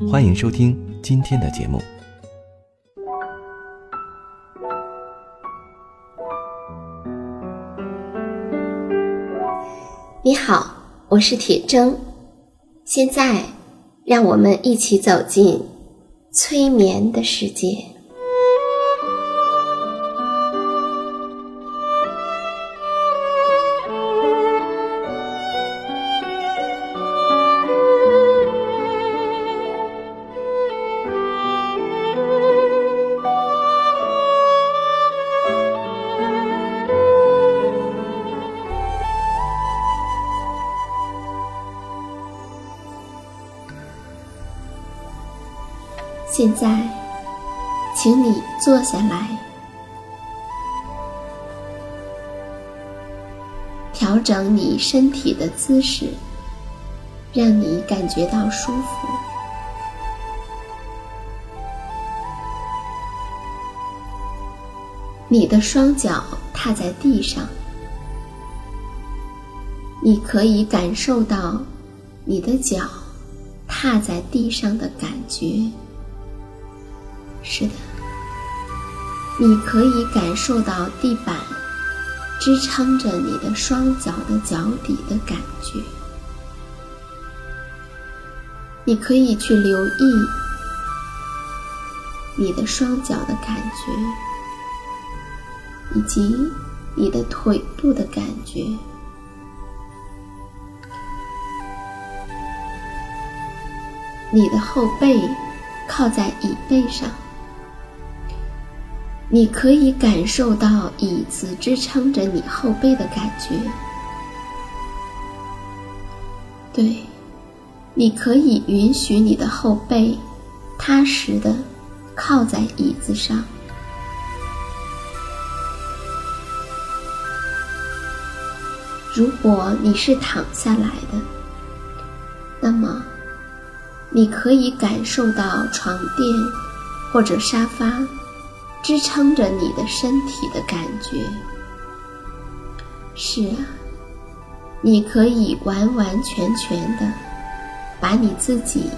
欢迎收听今天的节目。你好，我是铁铮。现在，让我们一起走进催眠的世界。坐下来，调整你身体的姿势，让你感觉到舒服。你的双脚踏在地上，你可以感受到你的脚踏在地上的感觉。是的，你可以感受到地板支撑着你的双脚的脚底的感觉。你可以去留意你的双脚的感觉，以及你的腿部的感觉。你的后背靠在椅背上。你可以感受到椅子支撑着你后背的感觉，对，你可以允许你的后背踏实的靠在椅子上。如果你是躺下来的，那么你可以感受到床垫或者沙发。支撑着你的身体的感觉，是啊，你可以完完全全的把你自己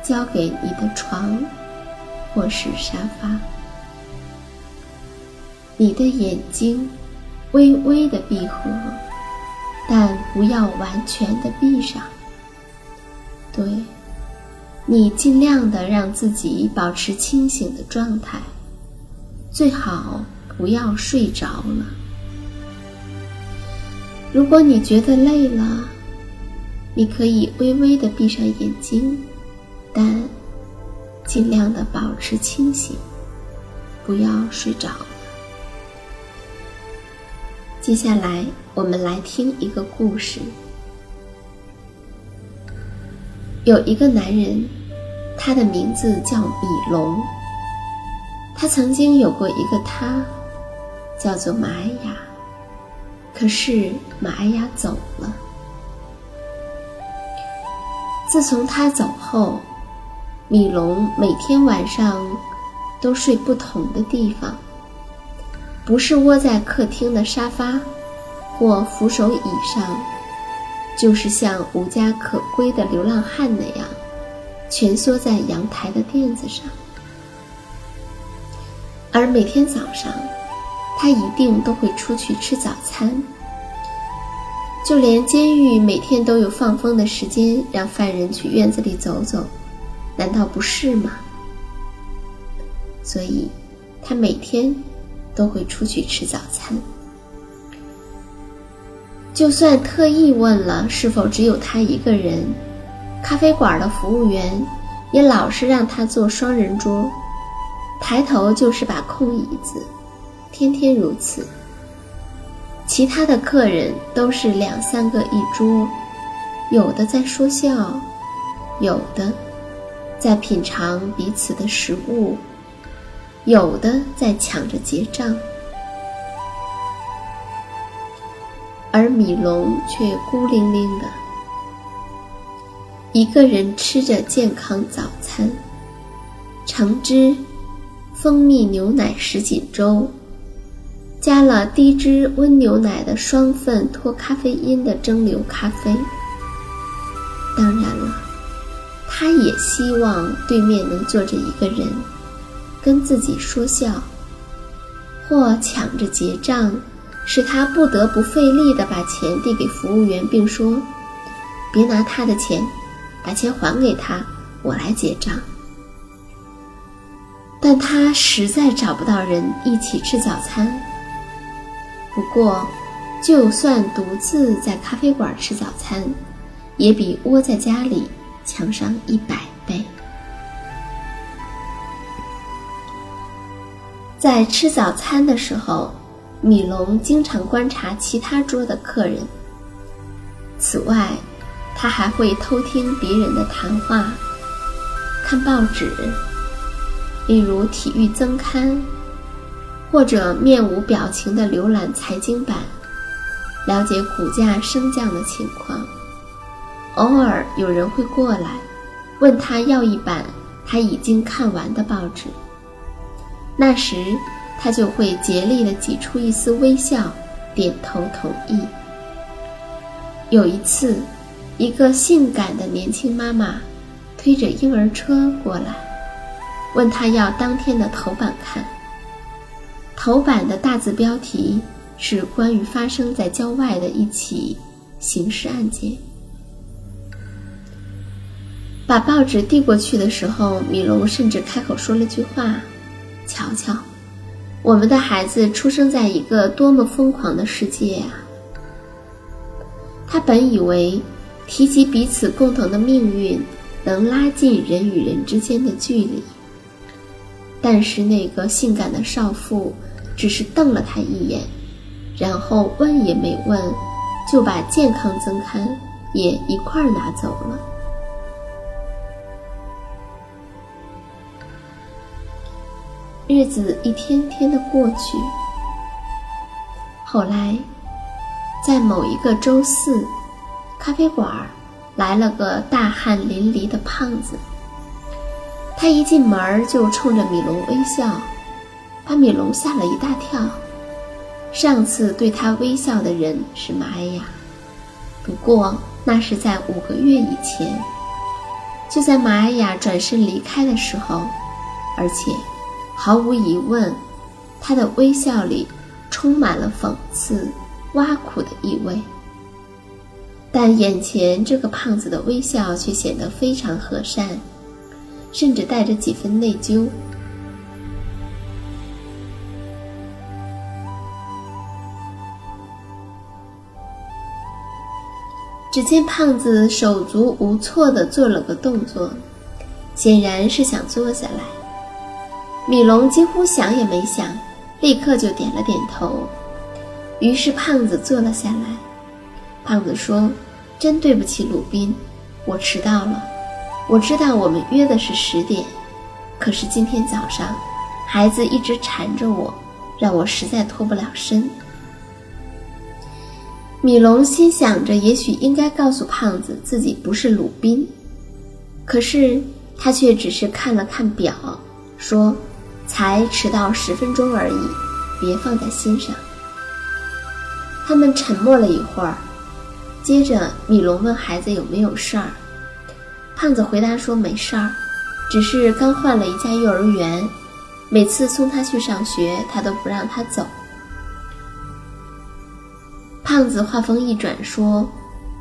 交给你的床或是沙发。你的眼睛微微的闭合，但不要完全的闭上。对，你尽量的让自己保持清醒的状态。最好不要睡着了。如果你觉得累了，你可以微微的闭上眼睛，但尽量的保持清醒，不要睡着了。接下来，我们来听一个故事。有一个男人，他的名字叫米龙。他曾经有过一个她，叫做玛雅。可是玛雅走了。自从他走后，米龙每天晚上都睡不同的地方，不是窝在客厅的沙发或扶手椅上，就是像无家可归的流浪汉那样，蜷缩在阳台的垫子上。而每天早上，他一定都会出去吃早餐。就连监狱每天都有放风的时间，让犯人去院子里走走，难道不是吗？所以，他每天都会出去吃早餐。就算特意问了是否只有他一个人，咖啡馆的服务员也老是让他坐双人桌。抬头就是把空椅子，天天如此。其他的客人都是两三个一桌，有的在说笑，有的在品尝彼此的食物，有的在抢着结账，而米龙却孤零零的，一个人吃着健康早餐，橙汁、蜂蜜牛奶什锦粥，加了低脂温牛奶的双份脱咖啡因的蒸馏咖啡。当然了。他也希望对面能坐着一个人，跟自己说笑，或抢着结账，使他不得不费力地把钱递给服务员，并说：“别拿他的钱，把钱还给他，我来结账。”但他实在找不到人一起吃早餐。不过，就算独自在咖啡馆吃早餐，也比窝在家里。强上一百倍。在吃早餐的时候，米龙经常观察其他桌的客人。此外，他还会偷听别人的谈话，看报纸，例如体育增刊，或者面无表情地浏览财经版，了解股价升降的情况。偶尔有人会过来，问他要一版他已经看完的报纸。那时，他就会竭力地挤出一丝微笑，点头同意。有一次，一个性感的年轻妈妈推着婴儿车过来，问他要当天的头版看。头版的大字标题是关于发生在郊外的一起刑事案件。把报纸递过去的时候，米龙甚至开口说了句话：“瞧瞧，我们的孩子出生在一个多么疯狂的世界啊！”他本以为提及彼此共同的命运能拉近人与人之间的距离，但是那个性感的少妇只是瞪了他一眼，然后问也没问，就把健康增刊也一块儿拿走了。日子一天天的过去。后来，在某一个周四，咖啡馆来了个大汗淋漓的胖子。他一进门就冲着米龙微笑，把米龙吓了一大跳。上次对他微笑的人是玛雅，不过那是在五个月以前。就在玛雅转身离开的时候，而且。毫无疑问，他的微笑里充满了讽刺、挖苦的意味。但眼前这个胖子的微笑却显得非常和善，甚至带着几分内疚。只见胖子手足无措地做了个动作，显然是想坐下来。米龙几乎想也没想，立刻就点了点头。于是胖子坐了下来。胖子说：“真对不起，鲁宾，我迟到了。我知道我们约的是十点，可是今天早上，孩子一直缠着我，让我实在脱不了身。”米龙心想着，也许应该告诉胖子自己不是鲁宾，可是他却只是看了看表，说。才迟到十分钟而已，别放在心上。他们沉默了一会儿，接着米龙问孩子有没有事儿。胖子回答说没事儿，只是刚换了一家幼儿园，每次送他去上学，他都不让他走。胖子话锋一转说：“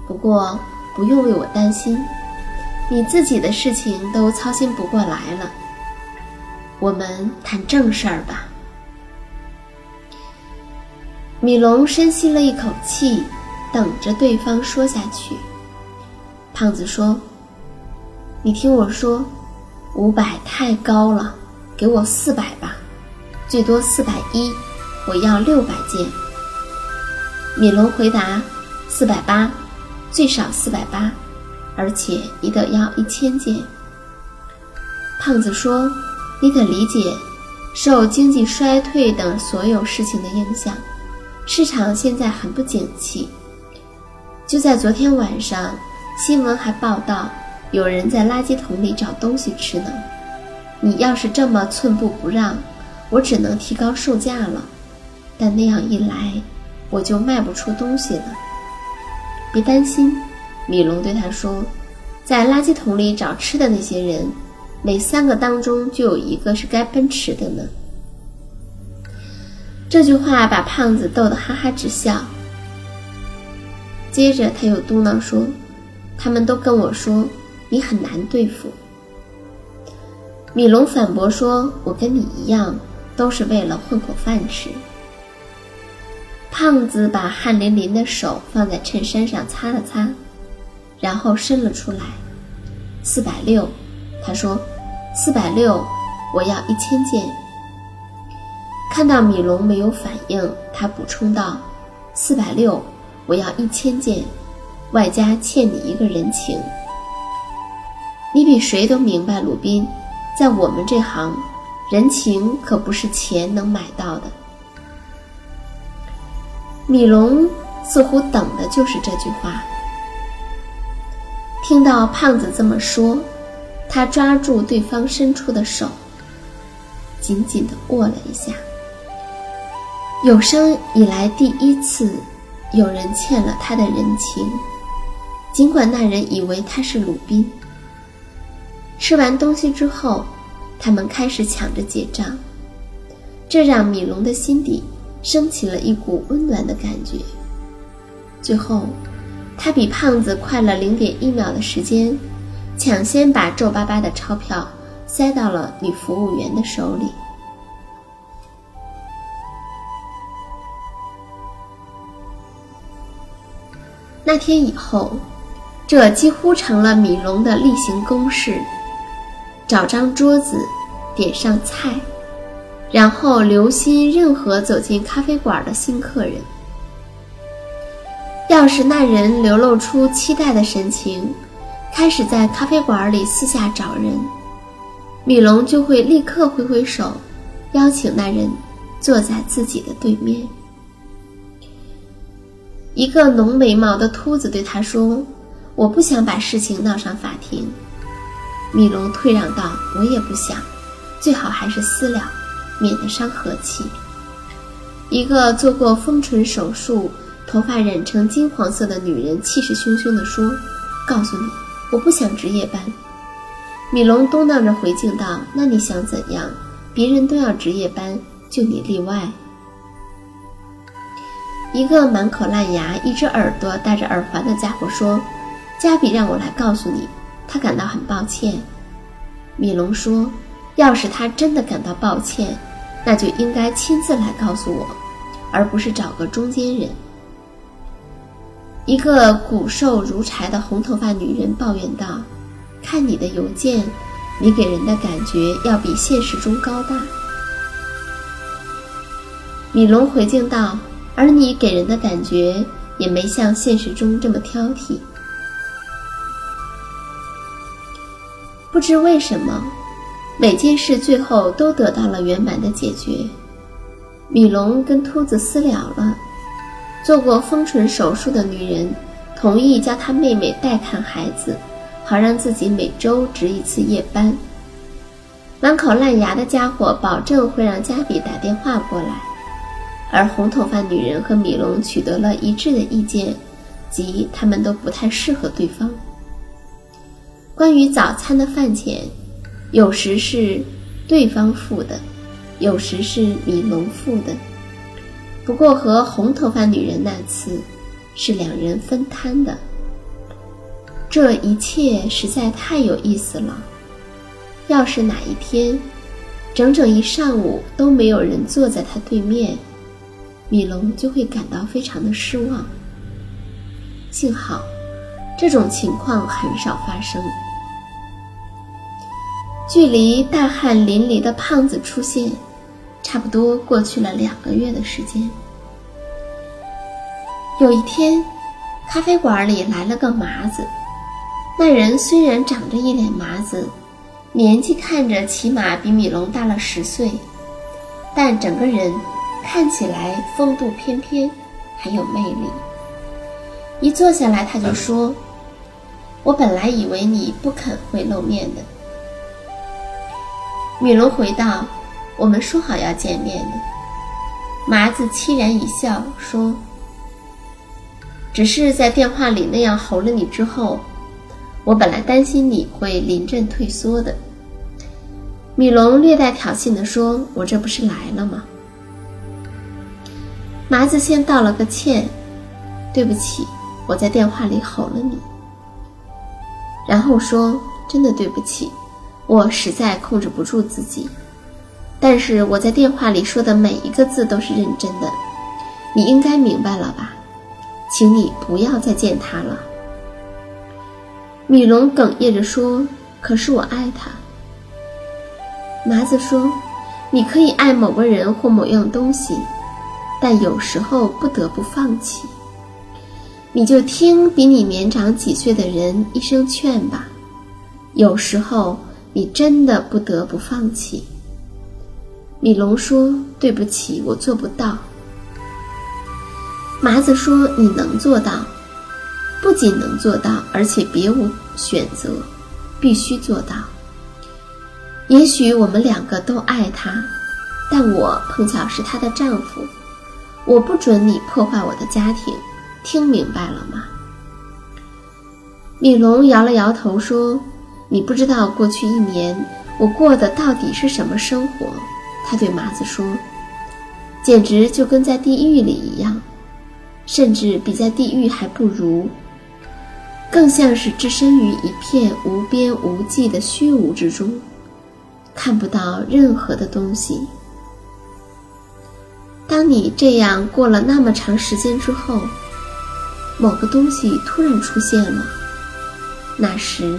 不过不用为我担心，你自己的事情都操心不过来了。”我们谈正事儿吧。米龙深吸了一口气，等着对方说下去。胖子说：“你听我说，五百太高了，给我四百吧，最多四百一，我要六百件。”米龙回答：“四百八，最少四百八，而且你得要一千件。”胖子说：“你得理解，受经济衰退等所有事情的影响，市场现在很不景气。就在昨天晚上，新闻还报道有人在垃圾桶里找东西吃呢。你要是这么寸步不让，我只能提高售价了。但那样一来，我就卖不出东西了。别担心。”米龙对他说：“在垃圾桶里找吃的那些人，每三个当中就有一个是该奔驰的呢。”这句话把胖子逗得哈哈直笑。接着他又嘟囔说：“他们都跟我说你很难对付。”米龙反驳说：“我跟你一样，都是为了混口饭吃。”胖子把汗淋淋的手放在衬衫上擦了擦。然后伸了出来，四百六，他说：“四百六，我要一千件。”看到米龙没有反应，他补充道：“四百六，我要一千件，外加欠你一个人情。你比谁都明白，鲁宾，在我们这行，人情可不是钱能买到的。”米龙似乎等的就是这句话。听到胖子这么说，他抓住对方伸出的手，紧紧地握了一下。有生以来第一次，有人欠了他的人情，尽管那人以为他是鲁宾。吃完东西之后，他们开始抢着结账，这让米龙的心底升起了一股温暖的感觉。最后。他比胖子快了零点一秒的时间，抢先把皱巴巴的钞票塞到了女服务员的手里。那天以后，这几乎成了米龙的例行公事：找张桌子，点上菜，然后留心任何走进咖啡馆的新客人。要是那人流露出期待的神情，开始在咖啡馆里四下找人，米龙就会立刻挥挥手，邀请那人坐在自己的对面。一个浓眉毛的秃子对他说：“我不想把事情闹上法庭。”米龙退让道：“我也不想，最好还是私了，免得伤和气。”一个做过丰唇手术。头发染成金黄色的女人气势汹汹地说：“告诉你，我不想值夜班。”米龙嘟囔着回敬道：“那你想怎样？别人都要值夜班，就你例外。”一个满口烂牙、一只耳朵戴着耳环的家伙说：“加比让我来告诉你，他感到很抱歉。”米龙说：“要是他真的感到抱歉，那就应该亲自来告诉我，而不是找个中间人。”一个骨瘦如柴的红头发女人抱怨道：“看你的邮件，你给人的感觉要比现实中高大。”米龙回敬道：“而你给人的感觉也没像现实中这么挑剔。”不知为什么，每件事最后都得到了圆满的解决。米龙跟秃子私了了。做过丰唇手术的女人同意叫她妹妹代看孩子，好让自己每周值一次夜班。满口烂牙的家伙保证会让加比打电话过来，而红头发女人和米龙取得了一致的意见，即他们都不太适合对方。关于早餐的饭钱，有时是对方付的，有时是米龙付的。不过和红头发女人那次，是两人分摊的。这一切实在太有意思了。要是哪一天，整整一上午都没有人坐在他对面，米龙就会感到非常的失望。幸好，这种情况很少发生。距离大汗淋漓的胖子出现。差不多过去了两个月的时间。有一天，咖啡馆里来了个麻子。那人虽然长着一脸麻子，年纪看着起码比米龙大了十岁，但整个人看起来风度翩翩，很有魅力。一坐下来，他就说：“我本来以为你不肯会露面的。”米龙回道：“我们说好要见面的。”麻子凄然一笑说：“只是在电话里那样吼了你之后，我本来担心你会临阵退缩的。”米龙略带挑衅地说：“我这不是来了吗？”麻子先道了个歉：“对不起，我在电话里吼了你。”然后说：“真的对不起，我实在控制不住自己。但是我在电话里说的每一个字都是认真的，你应该明白了吧？请你不要再见他了。”米龙哽咽着说：“可是我爱他。”麻子说：“你可以爱某个人或某样东西，但有时候不得不放弃。你就听比你年长几岁的人一声劝吧。有时候你真的不得不放弃。”米龙说：“对不起，我做不到。”麻子说：“你能做到，不仅能做到，而且别无选择，必须做到。”也许我们两个都爱他，但我碰巧是他的丈夫，我不准你破坏我的家庭，听明白了吗？米龙摇了摇头说：“你不知道过去一年我过的到底是什么生活。”他对麻子说：“简直就跟在地狱里一样，甚至比在地狱还不如，更像是置身于一片无边无际的虚无之中。”看不到任何的东西。当你这样过了那么长时间之后，某个东西突然出现了，那时，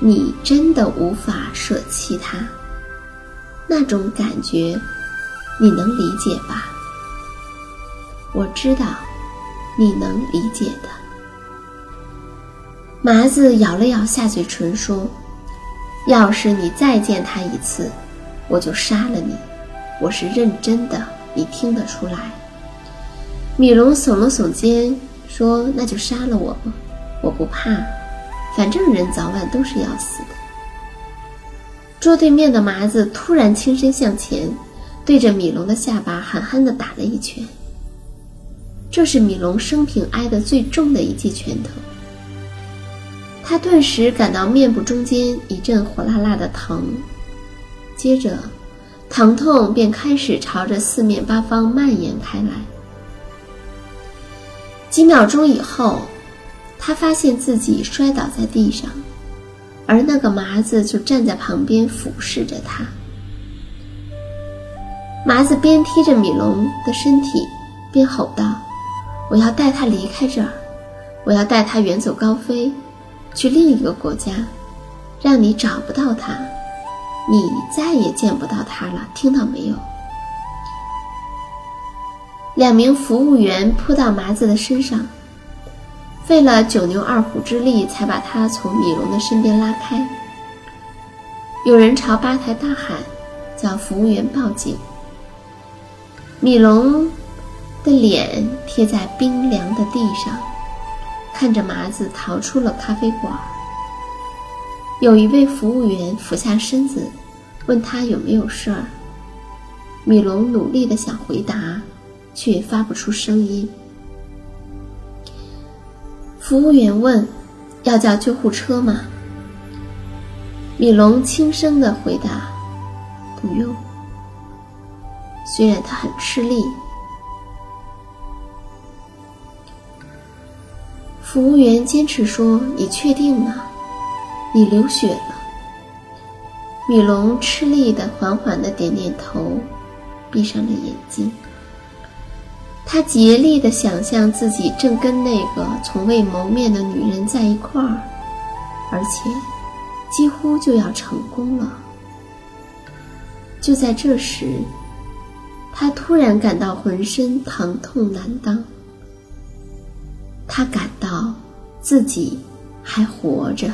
你真的无法舍弃他。那种感觉，你能理解吧？我知道，你能理解的。麻子咬了咬下嘴唇说。要是你再见他一次，我就杀了你。我是认真的，你听得出来。米龙耸了耸肩，说：“那就杀了我吧，我不怕，反正人早晚都是要死的。”桌对面的麻子突然轻身向前，对着米龙的下巴狠狠地打了一拳。这是米龙生平挨得最重的一记拳头。他顿时感到面部中间一阵火辣辣的疼，接着，疼痛便开始朝着四面八方蔓延开来。几秒钟以后，他发现自己摔倒在地上，而那个麻子就站在旁边俯视着他。麻子边踢着米龙的身体，边吼道：“我要带他离开这儿，我要带他远走高飞。”去另一个国家，让你找不到他，你再也见不到他了。听到没有？两名服务员扑到麻子的身上，费了九牛二虎之力才把他从米龙的身边拉开。有人朝吧台大喊，叫服务员报警。米龙的脸贴在冰凉的地上。看着麻子逃出了咖啡馆，有一位服务员俯下身子，问他有没有事儿。米龙努力的想回答，却发不出声音。服务员问：“要叫救护车吗？”米龙轻声的回答：“不用。”虽然他很吃力。服务员坚持说：“你确定吗？你流血了。”米龙吃力的、缓缓的点点头，闭上了眼睛。他竭力的想象自己正跟那个从未谋面的女人在一块儿，而且几乎就要成功了。就在这时，他突然感到浑身疼痛难当。他感到自己还活着。